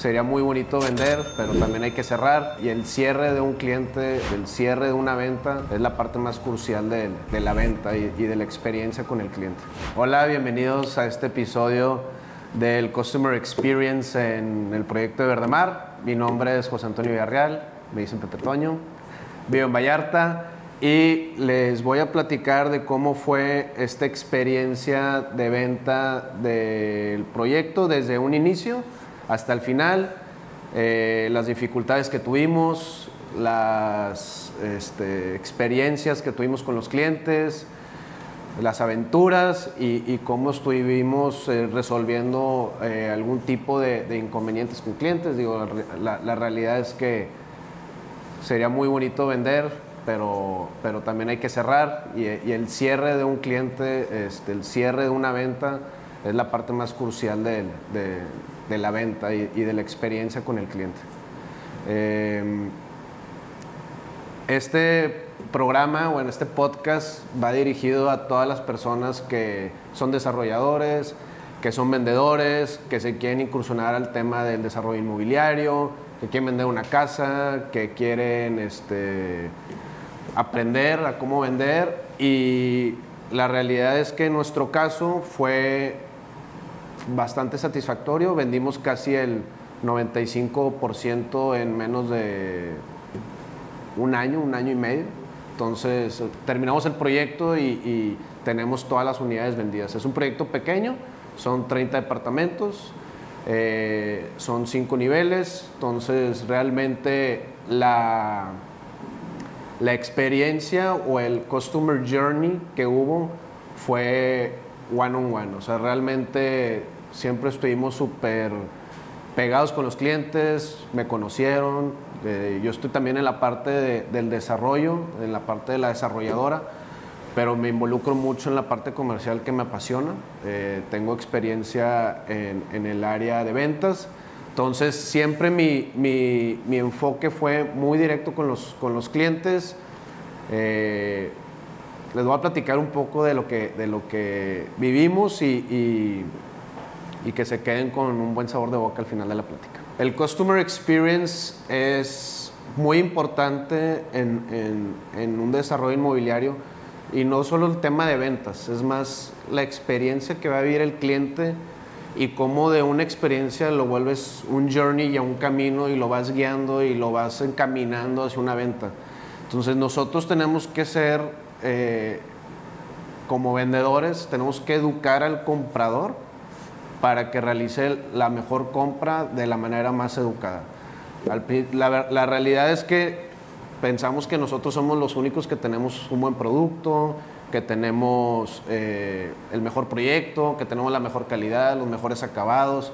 Sería muy bonito vender, pero también hay que cerrar. Y el cierre de un cliente, el cierre de una venta, es la parte más crucial de, de la venta y, y, de la experiencia con el cliente. Hola, bienvenidos a este episodio del Customer Experience en el proyecto de Verdemar. Mi nombre es José Antonio Villarreal, me dicen Pepe Toño, vivo en Vallarta y les voy a platicar de cómo fue esta experiencia de venta del proyecto desde un inicio hasta el final, eh, las dificultades que tuvimos, las este, experiencias que tuvimos con los clientes, las aventuras y, cómo estuvimos eh, resolviendo eh, algún tipo de, inconvenientes con clientes. Digo, la, realidad es que sería muy bonito vender, pero, pero también hay que cerrar y, el cierre de un cliente, este, el cierre de una venta es la parte más crucial de, de la venta y, de la experiencia con el cliente. Eh, este programa o en este podcast va dirigido a todas las personas que son desarrolladores, que son vendedores, que se quieren incursionar al tema del desarrollo inmobiliario, que quieren vender una casa, que quieren este, aprender a cómo vender y la realidad es que en nuestro caso fue bastante satisfactorio, vendimos casi el 95% en menos de un año, un año y medio. Entonces terminamos el proyecto y, y, tenemos todas las unidades vendidas. Es un proyecto pequeño, son 30 departamentos, eh, son 5 niveles, entonces realmente la, la experiencia o el customer journey que hubo fue one on one. O sea, realmente siempre estuvimos súper pegados con los clientes, me conocieron. Eh, yo estoy también en la parte de, del desarrollo, en la parte de la desarrolladora, pero me involucro mucho en la parte comercial que me apasiona. Eh, tengo experiencia en, en, el área de ventas. Entonces, siempre mi, mi, mi, enfoque fue muy directo con los, con los clientes. Eh, les voy a platicar un poco de lo que, de lo que vivimos y, y que se queden con un buen sabor de boca al final de la plática. El Customer Experience es muy importante en, en, en, un desarrollo inmobiliario y no solo el tema de ventas, es más la experiencia que va a vivir el cliente y cómo de una experiencia lo vuelves un journey y a un camino y lo vas guiando y lo vas encaminando hacia una venta. Entonces nosotros tenemos que ser, eh, como vendedores, tenemos que educar al comprador para que realice la mejor compra de la manera más educada. La, la, realidad es que pensamos que nosotros somos los únicos que tenemos un buen producto, que tenemos eh, el mejor proyecto, que tenemos la mejor calidad, los mejores acabados,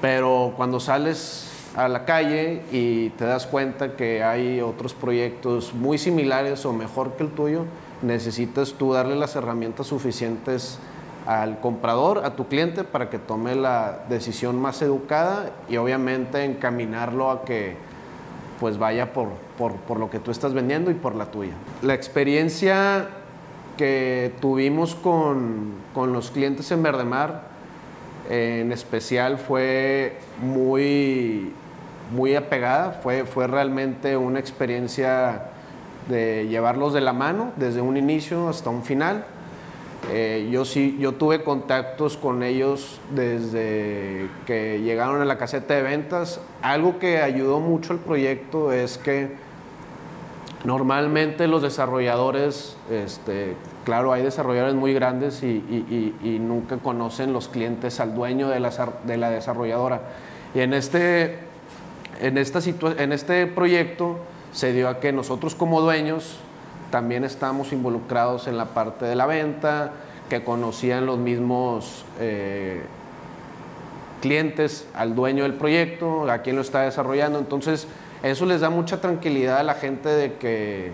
pero cuando sales a la calle y te das cuenta que hay otros proyectos muy similares o mejor que el tuyo, necesitas tú darle las herramientas suficientes al comprador, a tu cliente, para que tome la decisión más educada y obviamente encaminarlo a que pues vaya por, por, por lo que tú estás vendiendo y por la tuya. La experiencia que tuvimos con, con los clientes en Verdemar, en especial, fue muy, muy apegada, fue, fue realmente una experiencia de llevarlos de la mano desde un inicio hasta un final eh, yo sí, yo tuve contactos con ellos desde que llegaron a la caseta de ventas. Algo que ayudó mucho al proyecto es que normalmente los desarrolladores, este, claro, hay desarrolladores muy grandes y, y, y, y, nunca conocen los clientes al dueño de la, de la desarrolladora. Y en este, en, esta en este proyecto se dio a que nosotros como dueños también estamos involucrados en la parte de la venta, que conocían los mismos eh, clientes al dueño del proyecto, a quien lo está desarrollando. Entonces, eso les da mucha tranquilidad a la gente de que,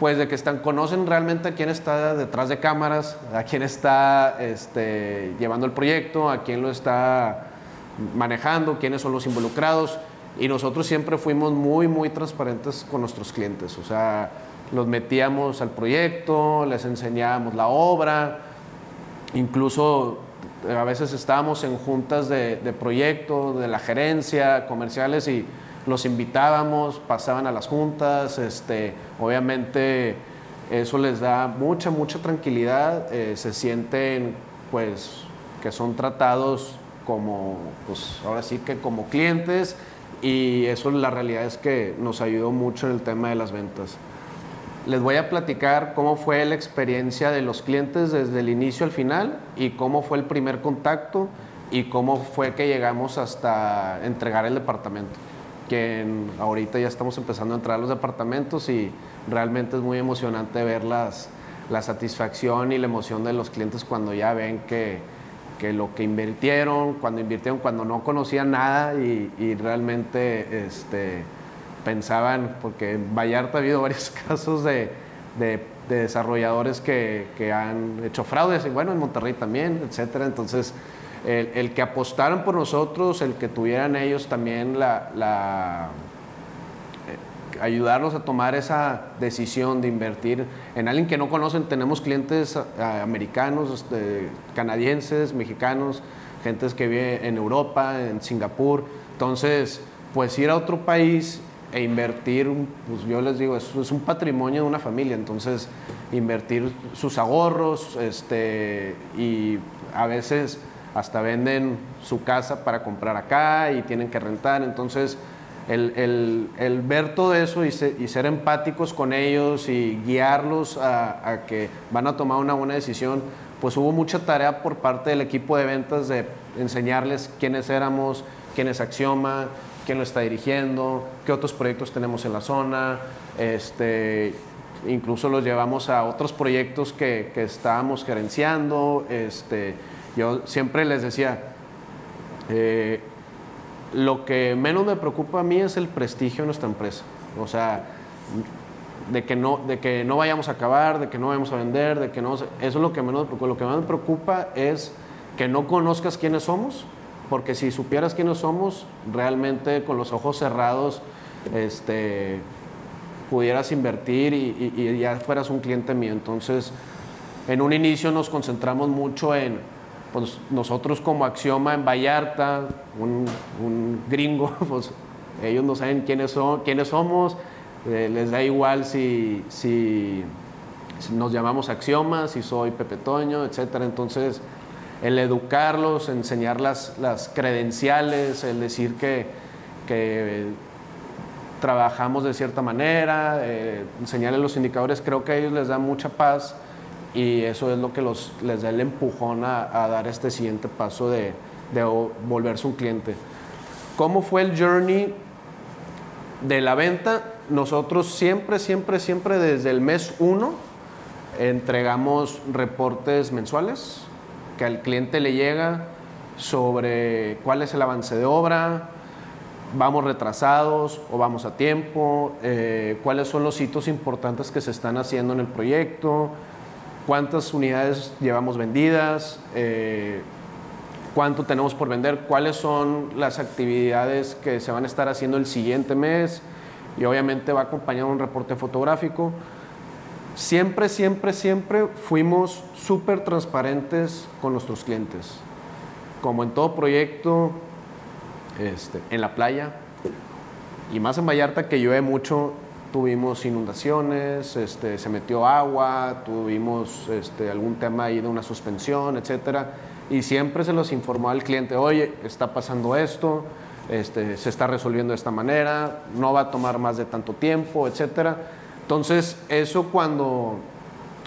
pues, de que están, conocen realmente a quién está detrás de cámaras, a quién está este, llevando el proyecto, a quién lo está manejando, quiénes son los involucrados. Y nosotros siempre fuimos muy, muy transparentes con nuestros clientes. O sea, los metíamos al proyecto, les enseñábamos la obra, incluso a veces estábamos en juntas de, de proyecto, de la gerencia, comerciales y los invitábamos, pasaban a las juntas, este, obviamente eso les da mucha, mucha tranquilidad, eh, se sienten pues que son tratados como, pues ahora sí que como clientes y eso la realidad es que nos ayudó mucho en el tema de las ventas. Les voy a platicar cómo fue la experiencia de los clientes desde el inicio al final y cómo fue el primer contacto y cómo fue que llegamos hasta entregar el departamento que ahorita ya estamos empezando a entrar a los departamentos y realmente es muy emocionante ver las, la satisfacción y la emoción de los clientes cuando ya ven que, que lo que invirtieron, cuando invirtieron, cuando no conocían nada y, realmente este, pensaban, porque en Vallarta ha habido varios casos de, de, de desarrolladores que, que, han hecho fraudes, y bueno, en Monterrey también, etcétera. Entonces, el, que apostaran por nosotros, el que tuvieran ellos también la, ayudarlos a tomar esa decisión de invertir en alguien que no conocen. Tenemos clientes eh, americanos, este, canadienses, mexicanos, gentes que viven en Europa, en Singapur. Entonces, pues ir a otro país e invertir, pues yo les digo, es, es un patrimonio de una familia, entonces invertir sus ahorros este, y a veces hasta venden su casa para comprar acá y tienen que rentar. Entonces, el, el, ver todo eso y, ser empáticos con ellos y guiarlos a, que van a tomar una buena decisión, pues hubo mucha tarea por parte del equipo de ventas de enseñarles quiénes éramos, quién es Axioma, quién lo está dirigiendo, qué otros proyectos tenemos en la zona. Este, incluso los llevamos a otros proyectos que, que estábamos gerenciando. Este, yo siempre les decía, eh, lo que menos me preocupa a mí es el prestigio de nuestra empresa. O sea, de que no, de que no vayamos a acabar, de que no vayamos a vender, de que no... Eso es lo que menos me preocupa. Lo que más me preocupa es que no conozcas quiénes somos, porque si supieras quiénes somos, realmente con los ojos cerrados, este, pudieras invertir y, y ya fueras un cliente mío. Entonces, en un inicio nos concentramos mucho en pues nosotros como Axioma en Vallarta, un, gringo, pues ellos no saben quiénes, son, quiénes somos, eh, les da igual si, si, nos llamamos Axioma, si soy Pepe Toño, etc. Entonces, el educarlos, enseñar las, las credenciales, el decir que, que trabajamos de cierta manera, eh, enseñarles los indicadores, creo que a ellos les da mucha paz y eso es lo que les da el empujón a, dar este siguiente paso de, de, volverse un cliente. ¿Cómo fue el journey de la venta? Nosotros siempre, siempre, siempre desde el mes 1 entregamos reportes mensuales que al cliente le llega sobre cuál es el avance de obra, vamos retrasados o vamos a tiempo, eh, cuáles son los hitos importantes que se están haciendo en el proyecto, cuántas unidades llevamos vendidas, eh, cuánto tenemos por vender, cuáles son las actividades que se van a estar haciendo el siguiente mes y obviamente va acompañado un reporte fotográfico. Siempre, siempre, siempre fuimos súper transparentes con nuestros clientes. Como en todo proyecto, este, en la playa, y más en Vallarta que llueve mucho, tuvimos inundaciones, este, se metió agua, tuvimos este, algún tema ahí de una suspensión, etcétera, y siempre se los informó al cliente, oye, está pasando esto, este, se está resolviendo de esta manera, no va a tomar más de tanto tiempo, etcétera. Entonces, eso cuando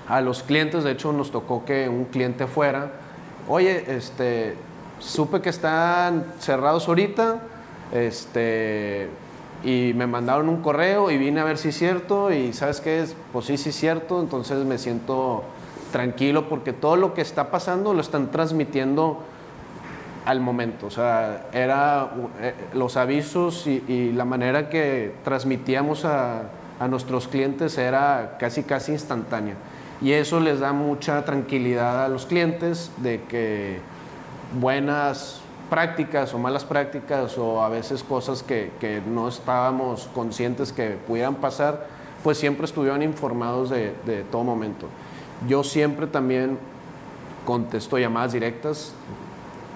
a los clientes, de hecho, nos tocó que un cliente fuera, oye, este, supe que están cerrados ahorita, este, y me mandaron un correo y vine a ver si es cierto y sabes qué es, pues sí, sí es cierto, entonces me siento tranquilo porque todo lo que está pasando lo están transmitiendo al momento, o sea, era eh, los avisos y, la manera que transmitíamos a, a nuestros clientes era casi, casi instantánea. Y eso les da mucha tranquilidad a los clientes de que buenas prácticas o malas prácticas o a veces cosas que, no estábamos conscientes que pudieran pasar, pues siempre estuvieron informados de, todo momento. Yo siempre también contesto llamadas directas.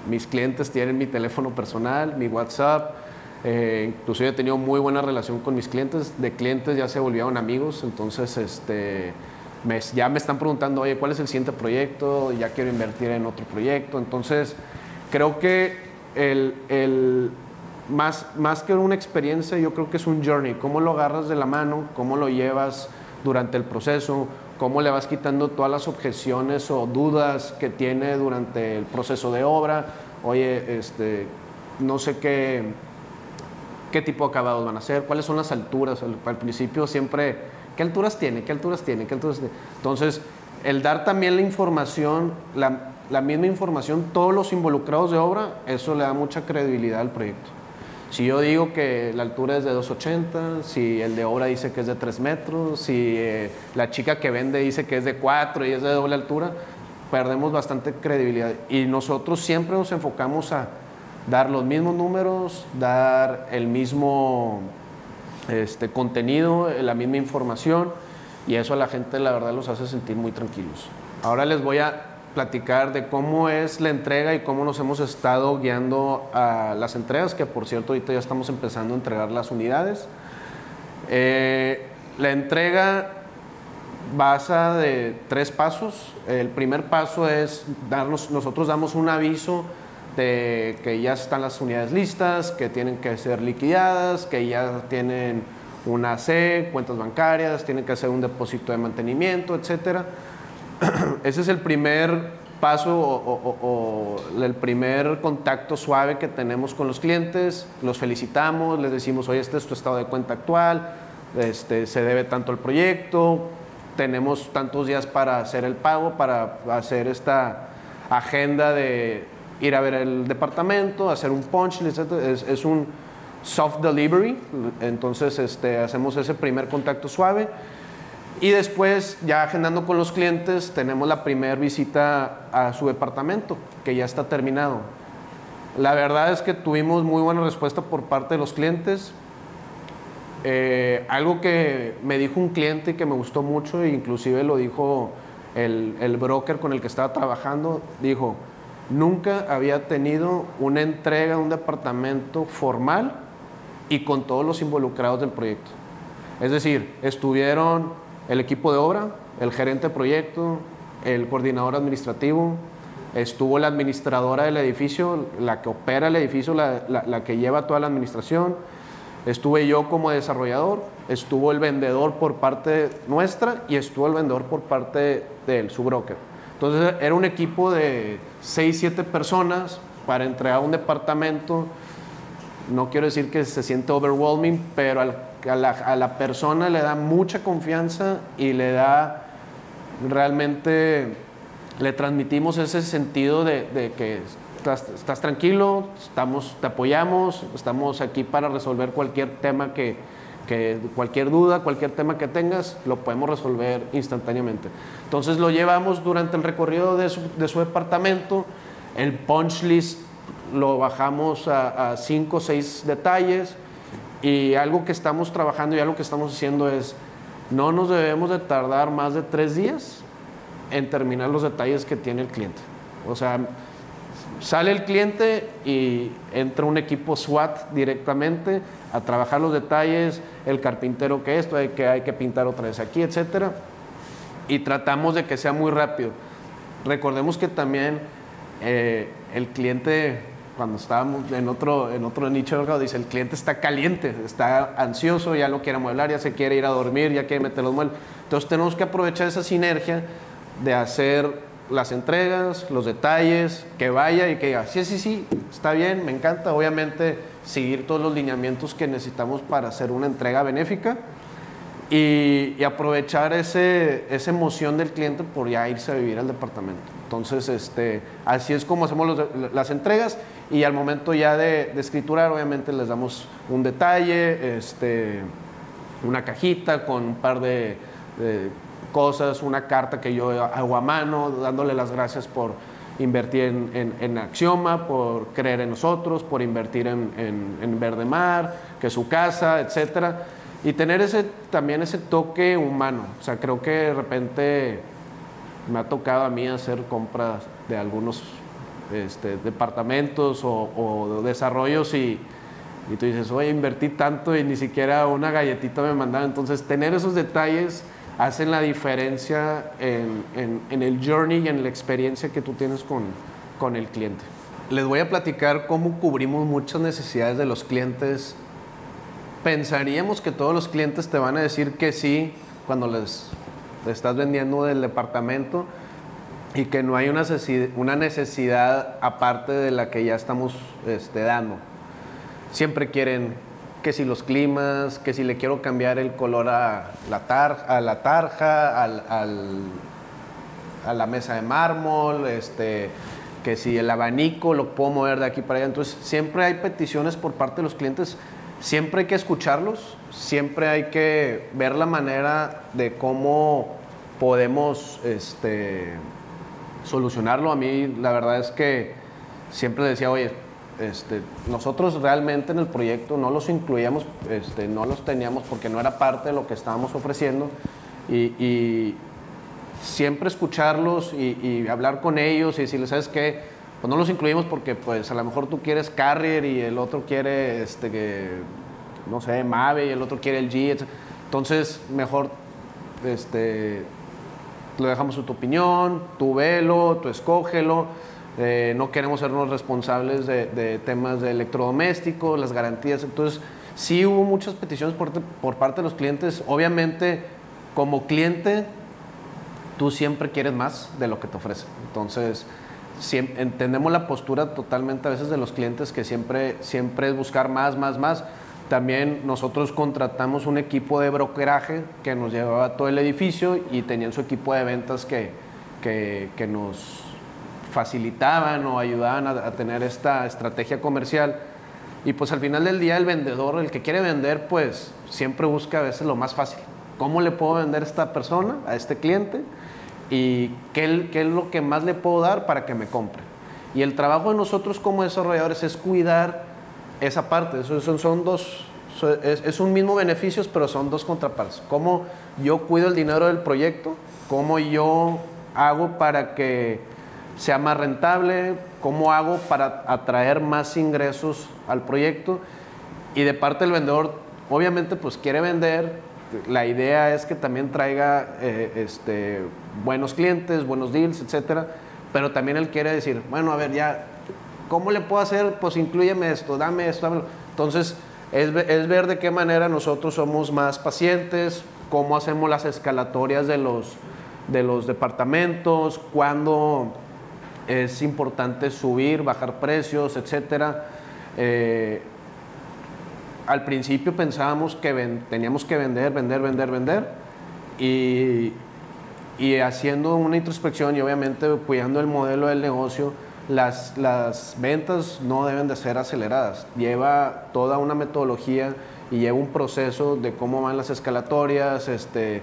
Mis clientes tienen mi teléfono personal, mi WhatsApp. Eh, inclusive he tenido muy buena relación con mis clientes. De clientes ya se volvieron amigos. Entonces, este, ya me están preguntando, oye, ¿cuál es el siguiente proyecto? Ya quiero invertir en otro proyecto. Entonces, creo que el, el más, más que una experiencia, yo creo que es un journey. ¿Cómo lo agarras de la mano? ¿Cómo lo llevas durante el proceso? ¿Cómo le vas quitando todas las objeciones o dudas que tiene durante el proceso de obra? Oye, este, no sé qué, qué tipo de acabados van a ser, cuáles son las alturas. Al, al principio siempre, ¿qué alturas tiene? ¿Qué alturas tiene? ¿Qué alturas tiene? Entonces, el dar también la información, la, la misma información, todos los involucrados de obra, eso le da mucha credibilidad al proyecto. Si yo digo que la altura es de 2,80, si el de obra dice que es de 3 metros, si eh, la chica que vende dice que es de 4 y es de doble altura, perdemos bastante credibilidad. Y nosotros siempre nos enfocamos a dar los mismos números, dar el mismo este, contenido, la misma información, y eso a la gente la verdad los hace sentir muy tranquilos. Ahora les voy a platicar de cómo es la entrega y cómo nos hemos estado guiando a las entregas, que por cierto ahorita ya estamos empezando a entregar las unidades. Eh, la entrega basa de tres pasos. El primer paso es darnos, nosotros damos un aviso de que ya están las unidades listas, que tienen que ser liquidadas, que ya tienen una C, cuentas bancarias, tienen que hacer un depósito de mantenimiento, etcétera ese es el primer paso o, el primer contacto suave que tenemos con los clientes. Los felicitamos, les decimos, oye, este es tu estado de cuenta actual, este, se debe tanto al proyecto, tenemos tantos días para hacer el pago, para hacer esta agenda de ir a ver el departamento, hacer un punch, etc. Es, es un soft delivery, entonces este, hacemos ese primer contacto suave y después, ya agendando con los clientes, tenemos la primera visita a su departamento, que ya está terminado. La verdad es que tuvimos muy buena respuesta por parte de los clientes. Eh, algo que me dijo un cliente que me gustó mucho, e inclusive lo dijo el, el broker con el que estaba trabajando, dijo, nunca había tenido una entrega de un departamento formal y con todos los involucrados del proyecto. Es decir, estuvieron el equipo de obra, el gerente de proyecto, el coordinador administrativo, estuvo la administradora del edificio, la que opera el edificio, la, que lleva toda la administración, estuve yo como desarrollador, estuvo el vendedor por parte nuestra y estuvo el vendedor por parte de su broker. Entonces era un equipo de 6, 7 personas para entregar un departamento. No quiero decir que se siente overwhelming, pero al a la, a la persona le da mucha confianza y le da realmente, le transmitimos ese sentido de, que estás, tranquilo, estamos, te apoyamos, estamos aquí para resolver cualquier tema que, que, cualquier duda, cualquier tema que tengas, lo podemos resolver instantáneamente. Entonces lo llevamos durante el recorrido de su, de su departamento, el punch list lo bajamos a 5 o 6 detalles, y algo que estamos trabajando y algo que estamos haciendo es, no nos debemos de tardar más de tres días en terminar los detalles que tiene el cliente. O sea, sale el cliente y entra un equipo SWAT directamente a trabajar los detalles, el carpintero que esto, hay que, hay que pintar otra vez aquí, etcétera. Y tratamos de que sea muy rápido. Recordemos que también eh, el cliente cuando estábamos en otro, en otro nicho de mercado, dice, el cliente está caliente, está ansioso, ya lo quiere amueblar, ya se quiere ir a dormir, ya quiere meter los muebles. Entonces tenemos que aprovechar esa sinergia de hacer las entregas, los detalles, que vaya y que diga, sí, sí, sí, está bien, me encanta. Obviamente seguir todos los lineamientos que necesitamos para hacer una entrega benéfica y, aprovechar ese, esa emoción del cliente por ya irse a vivir al departamento. Entonces, este, así es como hacemos las entregas y al momento ya de, escriturar, obviamente les damos un detalle, este, una cajita con un par de, cosas, una carta que yo hago a mano, dándole las gracias por invertir en, en, Axioma, por creer en nosotros, por invertir en, en, Verde Mar, que su casa, etcétera y tener ese, también ese toque humano. O sea, creo que de repente me ha tocado a mí hacer compras de algunos este, departamentos o, desarrollos y, y, tú dices, oye, invertí tanto y ni siquiera una galletita me mandaron. Entonces, tener esos detalles hacen la diferencia en, en, el journey y en la experiencia que tú tienes con, con el cliente. Les voy a platicar cómo cubrimos muchas necesidades de los clientes. Pensaríamos que todos los clientes te van a decir que sí cuando les estás vendiendo del departamento y que no hay una necesidad, aparte de la que ya estamos este, dando. Siempre quieren que si los climas, que si le quiero cambiar el color a la, tarja, a la mesa de mármol, este, que si el abanico lo puedo mover de aquí para allá. Entonces, siempre hay peticiones por parte de los clientes, siempre hay que escucharlos, siempre hay que ver la manera de cómo podemos este, solucionarlo. A mí la verdad es que siempre decía, oye, este, nosotros realmente en el proyecto no los incluíamos, este, no los teníamos porque no era parte de lo que estábamos ofreciendo y, siempre escucharlos y, hablar con ellos y decirles, ¿sabes qué? Pues no los incluimos porque pues a lo mejor tú quieres Carrier y el otro quiere, este, no sé, Mave y el otro quiere el G, entonces mejor lo dejamos tu opinión, tú velo, tú escógelo eh, no queremos sernos responsables de, temas de electrodomésticos, las garantías. Entonces, sí hubo muchas peticiones por, parte de los clientes. Obviamente, como cliente, tú siempre quieres más de lo que te ofrecen. Entonces, entendemos la postura totalmente a veces de los clientes que siempre, siempre es buscar más, más, más. También nosotros contratamos un equipo de brokeraje que nos llevaba todo el edificio y tenían su equipo de ventas que, que nos facilitaban o ayudaban a, tener esta estrategia comercial. Y pues al final del día el vendedor, el que quiere vender, pues siempre busca a veces lo más fácil. ¿Cómo le puedo vender a esta persona, a este cliente? ¿Y qué, qué es lo que más le puedo dar para que me compre? Y el trabajo de nosotros como desarrolladores es cuidar esa parte. Son, son dos, es, un mismo beneficios, pero son dos contrapartes. Cómo yo cuido el dinero del proyecto, cómo yo hago para que sea más rentable, cómo hago para atraer más ingresos al proyecto y de parte del vendedor, obviamente pues quiere vender, la idea es que también traiga eh, este, buenos clientes, buenos deals, etcétera, pero también él quiere decir, bueno, a ver, ya, ¿cómo le puedo hacer? Pues incluyeme esto, dame esto, dámelo. Entonces, es, ver de qué manera nosotros somos más pacientes, cómo hacemos las escalatorias de los, de los departamentos, cuándo es importante subir, bajar precios, etcétera. Eh, al principio pensábamos que teníamos que vender, vender, vender, vender y, y, haciendo una introspección y obviamente cuidando el modelo del negocio, las, las ventas no deben de ser aceleradas. Lleva toda una metodología y lleva un proceso de cómo van las escalatorias, este,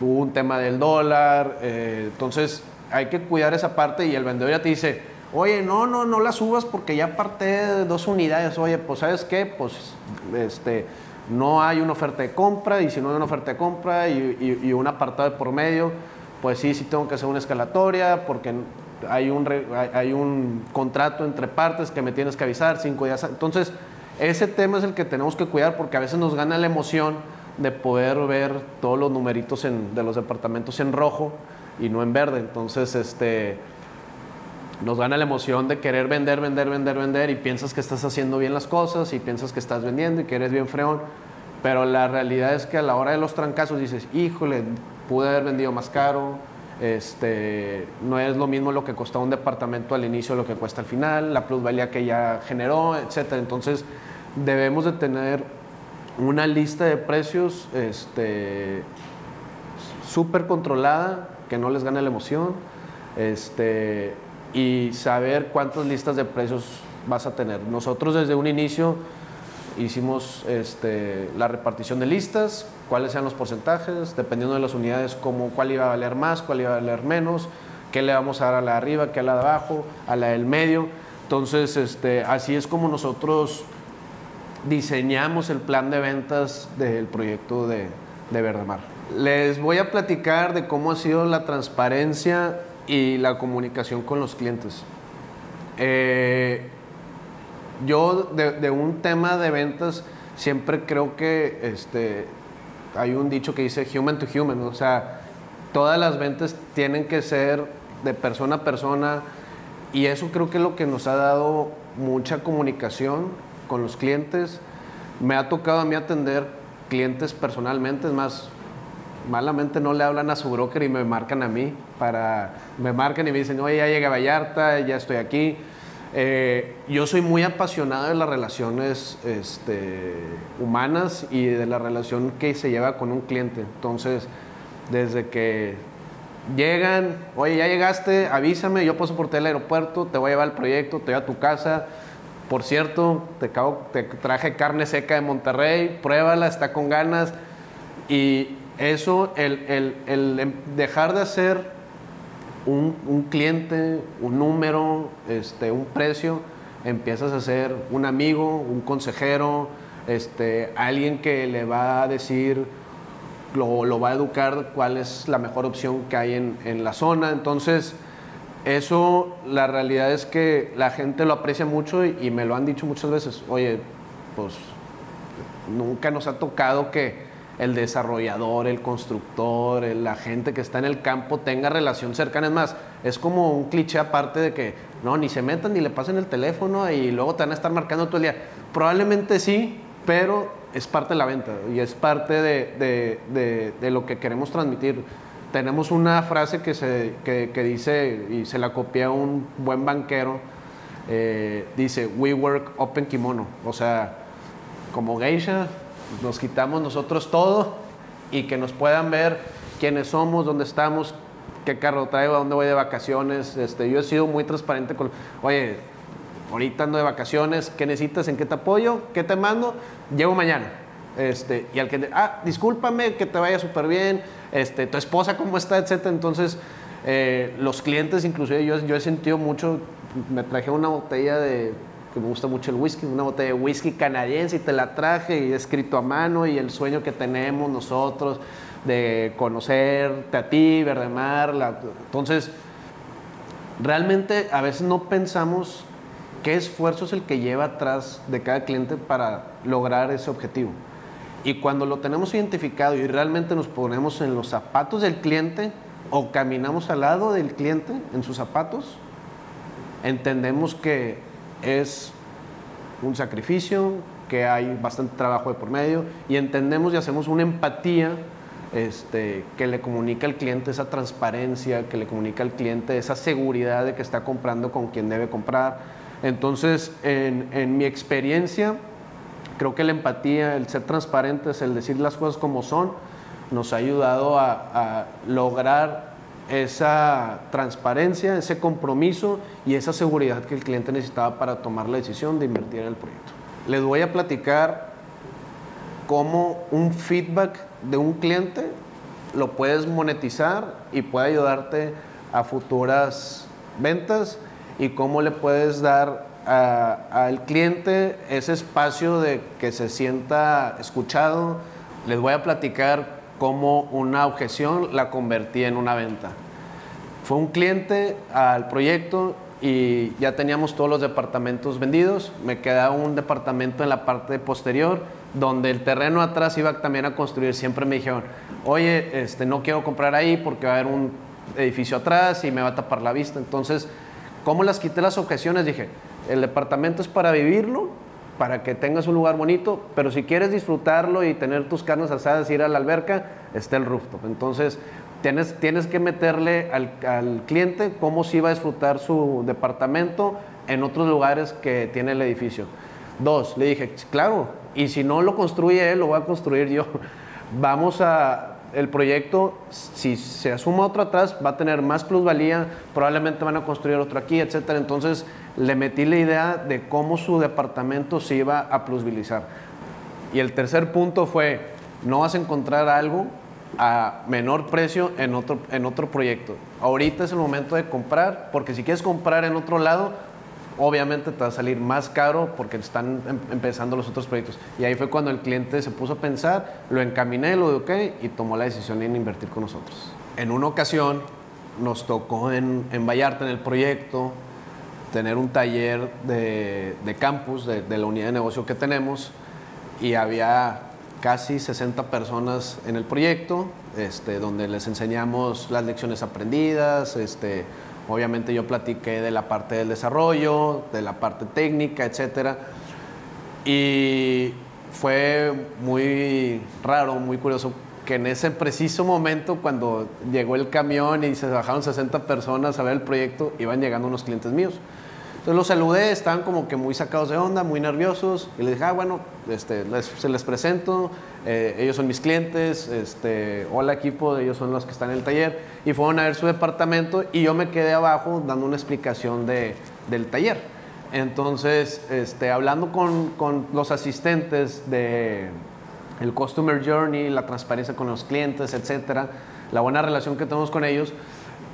un tema del dólar, eh, entonces hay que cuidar esa parte y el vendedor ya te dice, oye, no, no, no la subas porque ya parte de dos unidades, oye, pues sabes qué, pues este, no hay una oferta de compra y si no hay una oferta de compra y, un apartado de por medio, pues sí, sí tengo que hacer una escalatoria porque hay un, hay un contrato entre partes que me tienes que avisar cinco días. Entonces, ese tema es el que tenemos que cuidar porque a veces nos gana la emoción de poder ver todos los numeritos de los departamentos en rojo y no en verde. Entonces, este, nos gana la emoción de querer vender, vender, vender, vender y piensas que estás haciendo bien las cosas y piensas que estás vendiendo y que eres bien freón. Pero la realidad es que a la hora de los trancazos dices, híjole, pude haber vendido más caro, este, no es lo mismo lo que costaba un departamento al inicio, lo que cuesta al final, la plusvalía que ya generó, etc. Entonces debemos de tener una lista de precios este, súper controlada que no les gane la emoción este, y saber cuántas listas de precios vas a tener. Nosotros desde un inicio hicimos este, la repartición de listas, cuáles sean los porcentajes, dependiendo de las unidades, cómo, cuál iba a valer más, cuál iba a valer menos, qué le vamos a dar a la de arriba, qué a la de abajo, a la del medio. Entonces, este, así es como nosotros diseñamos el plan de ventas del proyecto de, de Verdemar. Les voy a platicar de cómo ha sido la transparencia y la comunicación con los clientes. Eh, yo de, un tema de ventas siempre creo que este, hay un dicho que dice human to human, o sea, todas las ventas tienen que ser de persona a persona y eso creo que es lo que nos ha dado mucha comunicación con los clientes. Me ha tocado a mí atender clientes personalmente, es más, malamente no le hablan a su broker y me marcan a mí para, me marcan y me dicen, oye, ya llegué a Vallarta, ya estoy aquí. Eh, yo soy muy apasionado de las relaciones este, humanas y de la relación que se lleva con un cliente. Entonces, desde que llegan, oye, ya llegaste, avísame, yo paso por ti al aeropuerto, te voy a llevar al proyecto, te voy a tu casa. Por cierto, te, te traje carne seca de Monterrey, pruébala, está con ganas. Y eso, el, el dejar de hacer un, cliente, un número, este, un precio, empiezas a ser un amigo, un consejero, este, alguien que le va a decir, lo, lo va a educar cuál es la mejor opción que hay en, en, la zona. Entonces, eso, la realidad es que la gente lo aprecia mucho y me lo han dicho muchas veces. Oye, pues nunca nos ha tocado que el desarrollador, el constructor, la gente que está en el campo tenga relación cercana. Es más, es como un cliché aparte de que no, ni se metan ni le pasen el teléfono y luego te van a estar marcando todo el día. Probablemente sí, pero es parte de la venta y es parte de, lo que queremos transmitir. Tenemos una frase que, se, que, dice, y se la copia un buen banquero, eh, dice, we work open kimono. O sea, como geisha, nos quitamos nosotros todo y que nos puedan ver quiénes somos, dónde estamos, qué carro traigo, a dónde voy de vacaciones. Este, yo he sido muy transparente con, oye, ahorita ando de vacaciones, ¿qué necesitas? ¿En qué te apoyo? ¿Qué te mando? Llego mañana. Este, y al que, ah, discúlpame, que te vaya súper bien, este, tu esposa cómo está, etcétera. Entonces, eh, los clientes, inclusive yo, yo he sentido mucho, me traje una botella de que me gusta mucho el whisky, una botella de whisky canadiense y te la traje y escrito a mano y el sueño que tenemos nosotros de conocerte a ti, Verdemar. La, entonces, realmente a veces no pensamos qué esfuerzo es el que lleva atrás de cada cliente para lograr ese objetivo. Y cuando lo tenemos identificado y realmente nos ponemos en los zapatos del cliente o caminamos al lado del cliente en sus zapatos, entendemos que es un sacrificio, que hay bastante trabajo de por medio y entendemos y hacemos una empatía este, que le comunica al cliente esa transparencia, que le comunica al cliente esa seguridad de que está comprando con quien debe comprar. Entonces, en, mi experiencia, creo que la empatía, el ser transparentes, el decir las cosas como son, nos ha ayudado a, a lograr esa transparencia, ese compromiso y esa seguridad que el cliente necesitaba para tomar la decisión de invertir en el proyecto. Les voy a platicar cómo un feedback de un cliente lo puedes monetizar y puede ayudarte a futuras ventas y cómo le puedes dar al cliente ese espacio de que se sienta escuchado. Les voy a platicar cómo una objeción la convertí en una venta. Fue un cliente al proyecto y ya teníamos todos los departamentos vendidos. Me quedaba un departamento en la parte posterior donde el terreno atrás iba también a construir. Siempre me dijeron, oye, este, no quiero comprar ahí porque va a haber un edificio atrás y me va a tapar la vista. Entonces, ¿cómo las quité las objeciones? Dije, el departamento es para vivirlo para que tengas un lugar bonito, pero si quieres disfrutarlo y tener tus carnes asadas y ir a la alberca, está el rooftop. Entonces, tienes, tienes que meterle al, cliente cómo si va a disfrutar su departamento en otros lugares que tiene el edificio. Dos, le dije, claro, y si no lo construye él, lo voy a construir yo. Vamos a, el proyecto, si se asuma otro atrás, va a tener más plusvalía, probablemente van a construir otro aquí, etcétera. Entonces, le metí la idea de cómo su departamento se iba a plusvilizar. Y el tercer punto fue, no vas a encontrar algo a menor precio en otro, en otro proyecto. Ahorita es el momento de comprar, porque si quieres comprar en otro lado, obviamente te va a salir más caro porque están em- empezando los otros proyectos. Y ahí fue cuando el cliente se puso a pensar, lo encaminé, lo eduqué y tomó la decisión en invertir con nosotros. En una ocasión nos tocó en, en Vallarta, en el proyecto, tener un taller de, de campus, de, de la unidad de negocio que tenemos, y había casi 60 personas en el proyecto, este, donde les enseñamos las lecciones aprendidas, este, obviamente yo platiqué de la parte del desarrollo, de la parte técnica, etcétera, y fue muy raro, muy curioso que en ese preciso momento cuando llegó el camión y se bajaron 60 personas a ver el proyecto, iban llegando unos clientes míos. Entonces los saludé, estaban como que muy sacados de onda, muy nerviosos, y les dije, ah, bueno, este, se les presento, eh, ellos son mis clientes, este, hola equipo, ellos son los que están en el taller, y fueron a ver su departamento, y yo me quedé abajo dando una explicación de, del taller. Entonces, este, hablando con, con los asistentes de el Customer Journey, la transparencia con los clientes, etcétera, la buena relación que tenemos con ellos,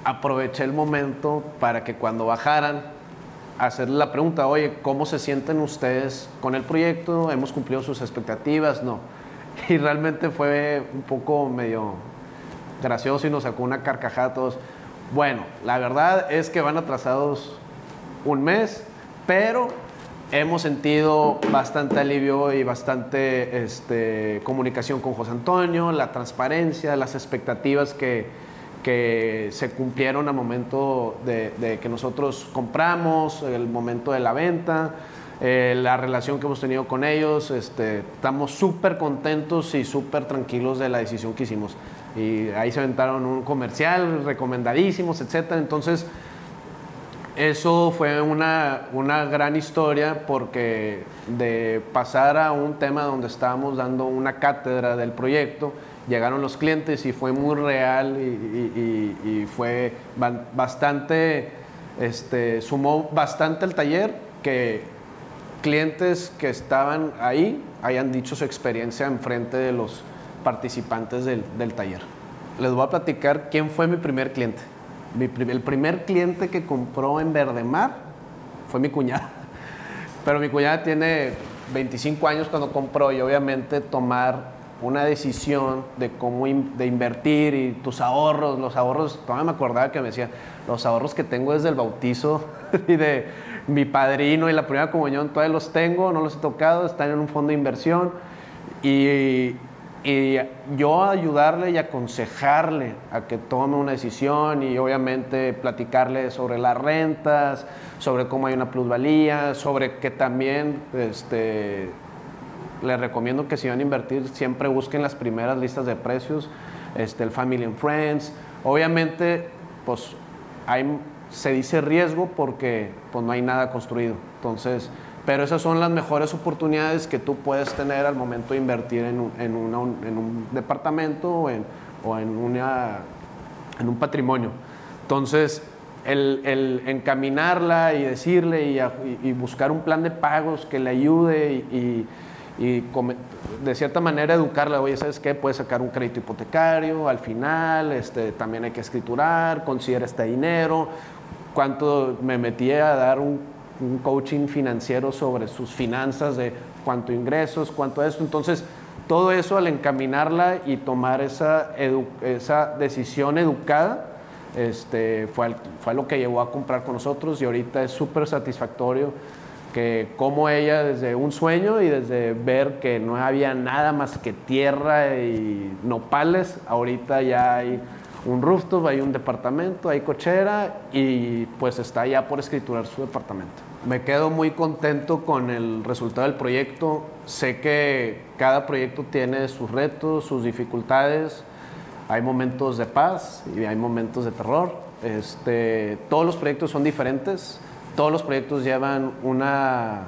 aproveché el momento para que cuando bajaran, hacerle la pregunta, oye, ¿cómo se sienten ustedes con el proyecto? ¿Hemos cumplido sus expectativas? No. Y realmente fue un poco medio gracioso y nos sacó una carcajada a todos. Bueno, la verdad es que van atrasados un mes, pero hemos sentido bastante alivio y bastante este, comunicación con José Antonio, la transparencia, las expectativas que, que se cumplieron al momento de, de que nosotros compramos, el momento de la venta, eh, la relación que hemos tenido con ellos. Este, estamos súper contentos y súper tranquilos de la decisión que hicimos. Y ahí se aventaron un comercial, recomendadísimos, etcétera. Entonces, eso fue una, una gran historia porque de pasar a un tema donde estábamos dando una cátedra del proyecto, llegaron los clientes y fue muy real y, fue ba- bastante, este, sumó bastante al taller que clientes que estaban ahí hayan dicho su experiencia enfrente de los participantes del, del taller. Les voy a platicar quién fue mi primer cliente. Mi el primer cliente que compró en Verdemar fue mi cuñada. Pero mi cuñada tiene 25 años cuando compró y obviamente tomar una decisión de cómo de invertir y tus ahorros, los ahorros, todavía me acordaba que me decía, los ahorros que tengo desde el bautizo y de mi padrino y la primera comunión, todavía los tengo, no los he tocado, están en un fondo de inversión y, y yo ayudarle y aconsejarle a que tome una decisión y obviamente platicarle sobre las rentas, sobre cómo hay una plusvalía, sobre que también este, les recomiendo que si van a invertir siempre busquen las primeras listas de precios, este, el Family and Friends. Obviamente, pues hay, se dice riesgo porque pues, no hay nada construido. Entonces, pero esas son las mejores oportunidades que tú puedes tener al momento de invertir en un, en una- en un departamento o en, o en, una, en un patrimonio. Entonces, el, el encaminarla y decirle y, a- y- y buscar un plan de pagos que le ayude y, y- y de cierta manera educarla, oye, ¿sabes qué? Puedes sacar un crédito hipotecario al final, este, también hay que escriturar, considera este dinero, cuánto me metí a dar un, un coaching financiero sobre sus finanzas, de cuánto ingresos, cuánto esto. Entonces, todo eso al encaminarla y tomar esa, edu- esa decisión educada, este, fue, al- fue lo que llevó a comprar con nosotros y ahorita es súper satisfactorio que como ella desde un sueño y desde ver que no había nada más que tierra y nopales, ahorita ya hay un rooftop, hay un departamento, hay cochera y pues está ya por escriturar su departamento. Me quedo muy contento con el resultado del proyecto. Sé que cada proyecto tiene sus retos, sus dificultades. Hay momentos de paz y hay momentos de terror. Este, todos los proyectos son diferentes. Todos los proyectos llevan una,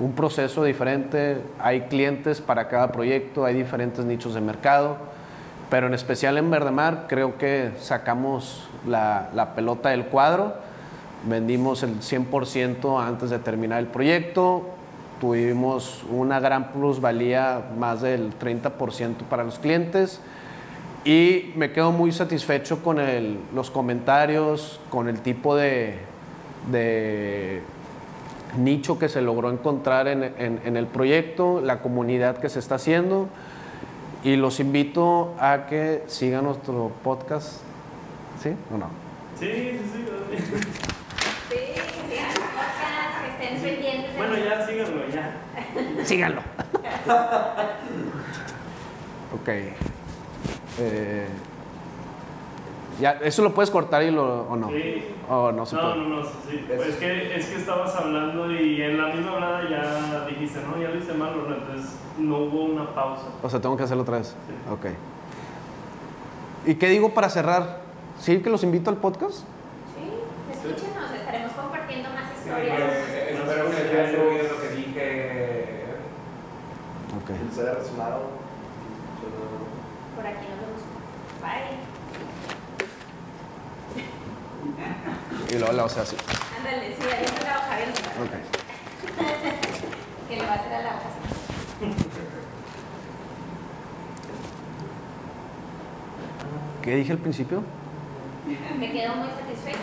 un proceso diferente. Hay clientes para cada proyecto, hay diferentes nichos de mercado. Pero en especial en Verdemar creo que sacamos la, la pelota del cuadro. Vendimos el 100% antes de terminar el proyecto. Tuvimos una gran plusvalía, más del 30% para los clientes. Y me quedo muy satisfecho con el- los comentarios, con el tipo de, de nicho que se logró encontrar en, en- en el proyecto, la comunidad que se está haciendo. Y los invito a que sigan nuestro podcast. ¿Sí o no? Sí, sí, sí. sí. Sigan el podcast, que estén pendientes. Bueno, ya síganlo, ya. Síganlo. ok. Eh, ya, ¿Eso lo puedes cortar y lo, o no? Sí. O no se No, puede. no, no, sí. Pues es que, es que estabas hablando y en la misma hablada ya dijiste, no, ya lo hice mal, ¿no? entonces no hubo una pausa. O sea, tengo que hacerlo otra vez. Sí. Ok. ¿Y qué digo para cerrar? ¿Sí que los invito al podcast? Sí, escúchenos, estaremos compartiendo más historias. pues, espero que les haya servido lo que dije. Ok. Les haya resonado. Por aquí nos vemos. Bye. Y luego la o sea así. Ándale, sí, ahí está la hoja, ven. Ok. Que le va a hacer a la hoja. así. ¿Qué dije al principio? Me quedo muy satisfecho.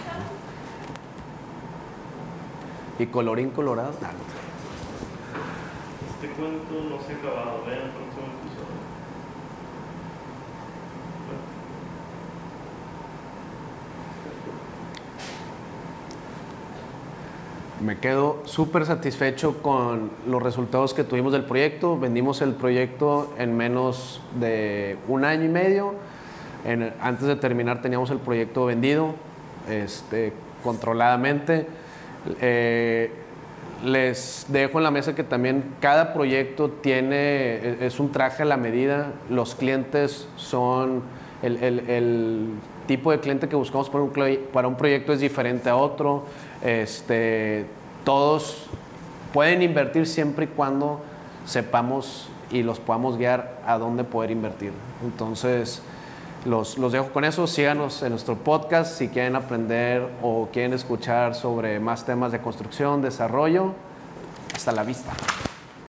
Y colorín colorado. No. Este cuento no se ha acabado, vean el próximo episodio. Me quedo súper satisfecho con los resultados que tuvimos del proyecto. Vendimos el proyecto en menos de un año y medio. Antes de terminar teníamos el proyecto vendido este, controladamente. Eh, les dejo en la mesa que también cada proyecto tiene, e- es un traje a la medida. Los clientes son, el, el- tipo de cliente que buscamos para un, para un proyecto es diferente a otro. Este, todos pueden invertir siempre y cuando sepamos y los podamos guiar a dónde poder invertir. Entonces, los, los dejo con eso. Síganos en nuestro podcast si quieren aprender o quieren escuchar sobre más temas de construcción, desarrollo. Hasta la vista.